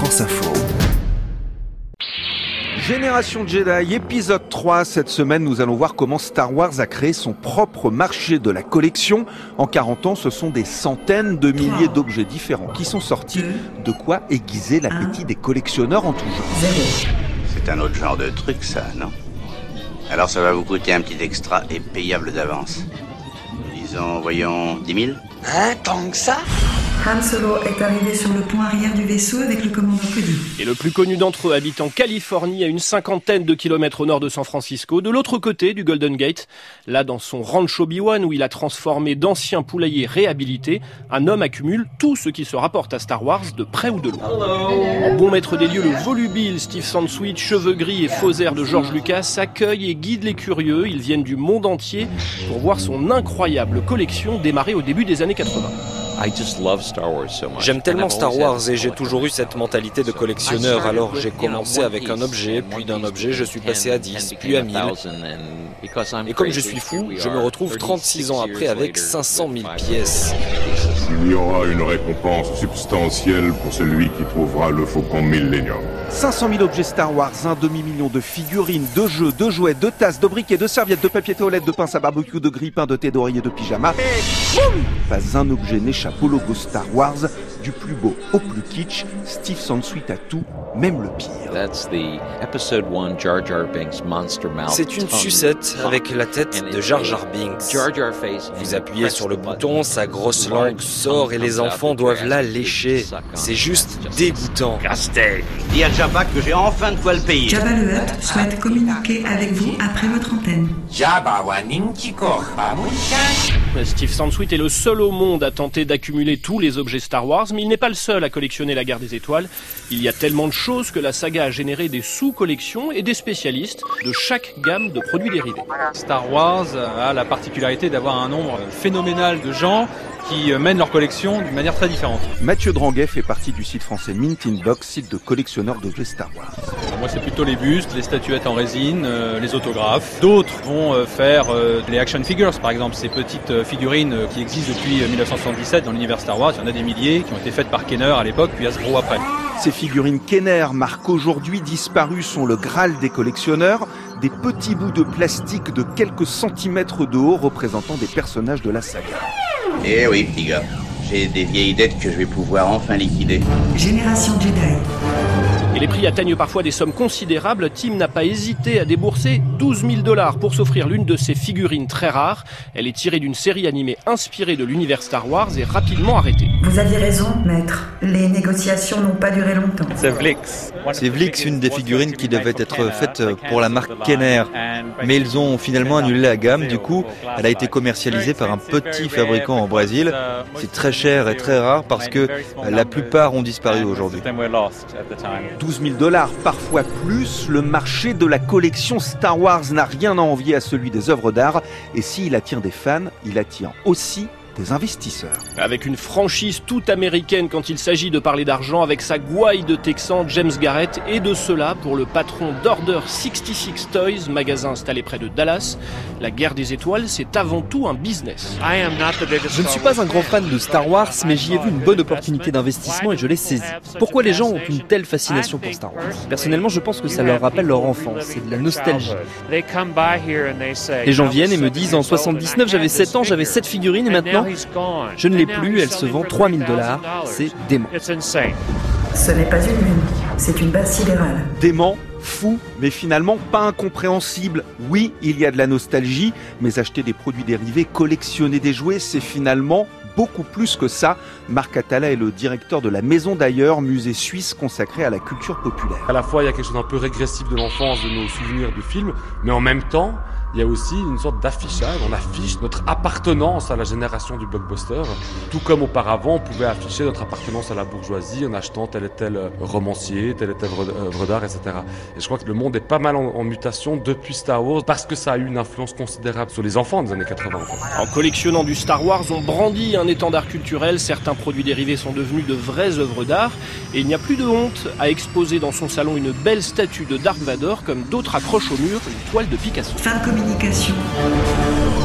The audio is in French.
France Info. Génération Jedi, épisode 3. Cette semaine, nous allons voir comment Star Wars a créé son propre marché de la collection. En 40 ans, ce sont des centaines de milliers d'objets différents qui sont sortis. De quoi aiguiser l'appétit des collectionneurs en tout genre. C'est un autre genre de truc, ça, non? Alors ça va vous coûter un petit extra et payable d'avance. Disons, voyons, 10 000 Hein, tant que ça? Han Solo est arrivé sur le pont arrière du vaisseau avec le commandant Cody. Et le plus connu d'entre eux habite en Californie, à une cinquantaine de kilomètres au nord de San Francisco, de l'autre côté du Golden Gate. Là, dans son ranch Obi-Wan, où il a transformé d'anciens poulaillers réhabilités, un homme accumule tout ce qui se rapporte à Star Wars de près ou de loin. Bon maître des lieux, le volubile Steve Sansweet, cheveux gris et faux airs de George Lucas, accueille et guide les curieux. Ils viennent du monde entier pour voir son incroyable collection démarrée au début des années 80. J'aime tellement Star Wars et j'ai toujours eu cette mentalité de collectionneur. Alors j'ai commencé avec un objet, puis d'un objet je suis passé à 10, puis à 1000. Et comme je suis fou, je me retrouve 36 ans après avec 500 000 pièces. Il y aura une récompense substantielle pour celui qui trouvera le faucon Millennium. 500 000 objets Star Wars, un demi-million de figurines, de jeux, de jouets, de tasses, de briquets, de serviettes, de papier toilette, de pinces à barbecue, de grippins, de thé d'oreiller, de pyjama. Pas un objet n'échappe au logo Star Wars, du plus beau au plus kitsch. Steve Sansweet a tout, même le pire. C'est une sucette avec la tête de Jar Jar Binks. Vous appuyez sur le bouton, sa grosse langue sort et les enfants doivent la lécher. C'est juste dégoûtant. Dis à Jabba que j'ai enfin de quoi le payer. Jabba le Hutt souhaite communiquer avec vous après votre antenne. Steve Sansweet est le seul au monde à tenter d'accumuler tous les objets Star Wars, mais il n'est pas le seul à collectionner la guerre des étoiles. Il y a tellement de choses que la saga a généré des sous-collections et des spécialistes de chaque gamme de produits dérivés. Star Wars a la particularité d'avoir un nombre phénoménal de gens qui mènent leur collection d'une manière très différente. Mathieu Dranguet fait partie du site français Mint in Box, site de collectionneurs d'objets Star Wars. Moi, c'est plutôt les bustes, les statuettes en résine, euh, les autographes. D'autres vont euh, faire euh, les action figures, par exemple, ces petites euh, figurines euh, qui existent depuis euh, 1977 dans l'univers Star Wars. Il y en a des milliers qui ont été faites par Kenner à l'époque, puis Hasbro après. Ces figurines Kenner, marque aujourd'hui disparues, sont le Graal des collectionneurs, des petits bouts de plastique de quelques centimètres de haut représentant des personnages de la saga. Eh oui, petit gars. J'ai des vieilles dettes que je vais pouvoir enfin liquider. Génération Jedi. Prix atteignent parfois des sommes considérables. Tim n'a pas hésité à débourser 12 000 dollars pour s'offrir l'une de ces figurines très rares. Elle est tirée d'une série animée inspirée de l'univers Star Wars et rapidement arrêtée. Vous aviez raison, maître. Les négociations n'ont pas duré longtemps. C'est Vlix, une des figurines qui devait être faite pour la marque Kenner. Mais ils ont finalement annulé la gamme, du coup, elle a été commercialisée par un petit fabricant au Brésil. C'est très cher et très rare parce que la plupart ont disparu aujourd'hui. 12 000 parfois plus, le marché de la collection Star Wars n'a rien à envier à celui des œuvres d'art. Et s'il attire des fans, il attire aussi des investisseurs. Avec une franchise toute américaine quand il s'agit de parler d'argent, avec sa gouaille de Texan James Garrett, et de cela pour le patron d'Order 66 Toys, magasin installé près de Dallas. La guerre des étoiles, c'est avant tout un business. Je ne suis pas un grand fan de Star Wars, mais j'y ai vu une bonne opportunité d'investissement et je l'ai saisie. Pourquoi les gens ont une telle fascination pour Star Wars? Personnellement, je pense que ça leur rappelle leur enfance, c'est de la nostalgie. Les gens viennent et me disent en 79, j'avais 7 ans, j'avais cette figurine et maintenant, je ne l'ai plus, elle se vend 3000 dollars. C'est dément. Ce n'est pas une lune, c'est une base sidérale. Dément, fou, mais finalement pas incompréhensible. Oui, il y a de la nostalgie, mais acheter des produits dérivés, collectionner des jouets, c'est finalement beaucoup plus que ça. Marc Atala est le directeur de la Maison d'ailleurs, musée suisse consacré à la culture populaire. À la fois, il y a quelque chose d'un peu régressif de l'enfance, de nos souvenirs de films, mais en même temps, il y a aussi une sorte d'affichage. On affiche notre appartenance à la génération du blockbuster. Tout comme auparavant, on pouvait afficher notre appartenance à la bourgeoisie en achetant tel et tel romancier, telle et telle œuvre d'art, etc. Et je crois que le monde est pas mal en, en, mutation depuis Star Wars parce que ça a eu une influence considérable sur les enfants des années 80. En, fait. en collectionnant du Star Wars, on brandit un étendard culturel. Certains produits dérivés sont devenus de vraies œuvres d'art. Et il n'y a plus de honte à exposer dans son salon une belle statue de Dark Vador comme d'autres accrochent au mur une toile de Picasso. Fin de communication.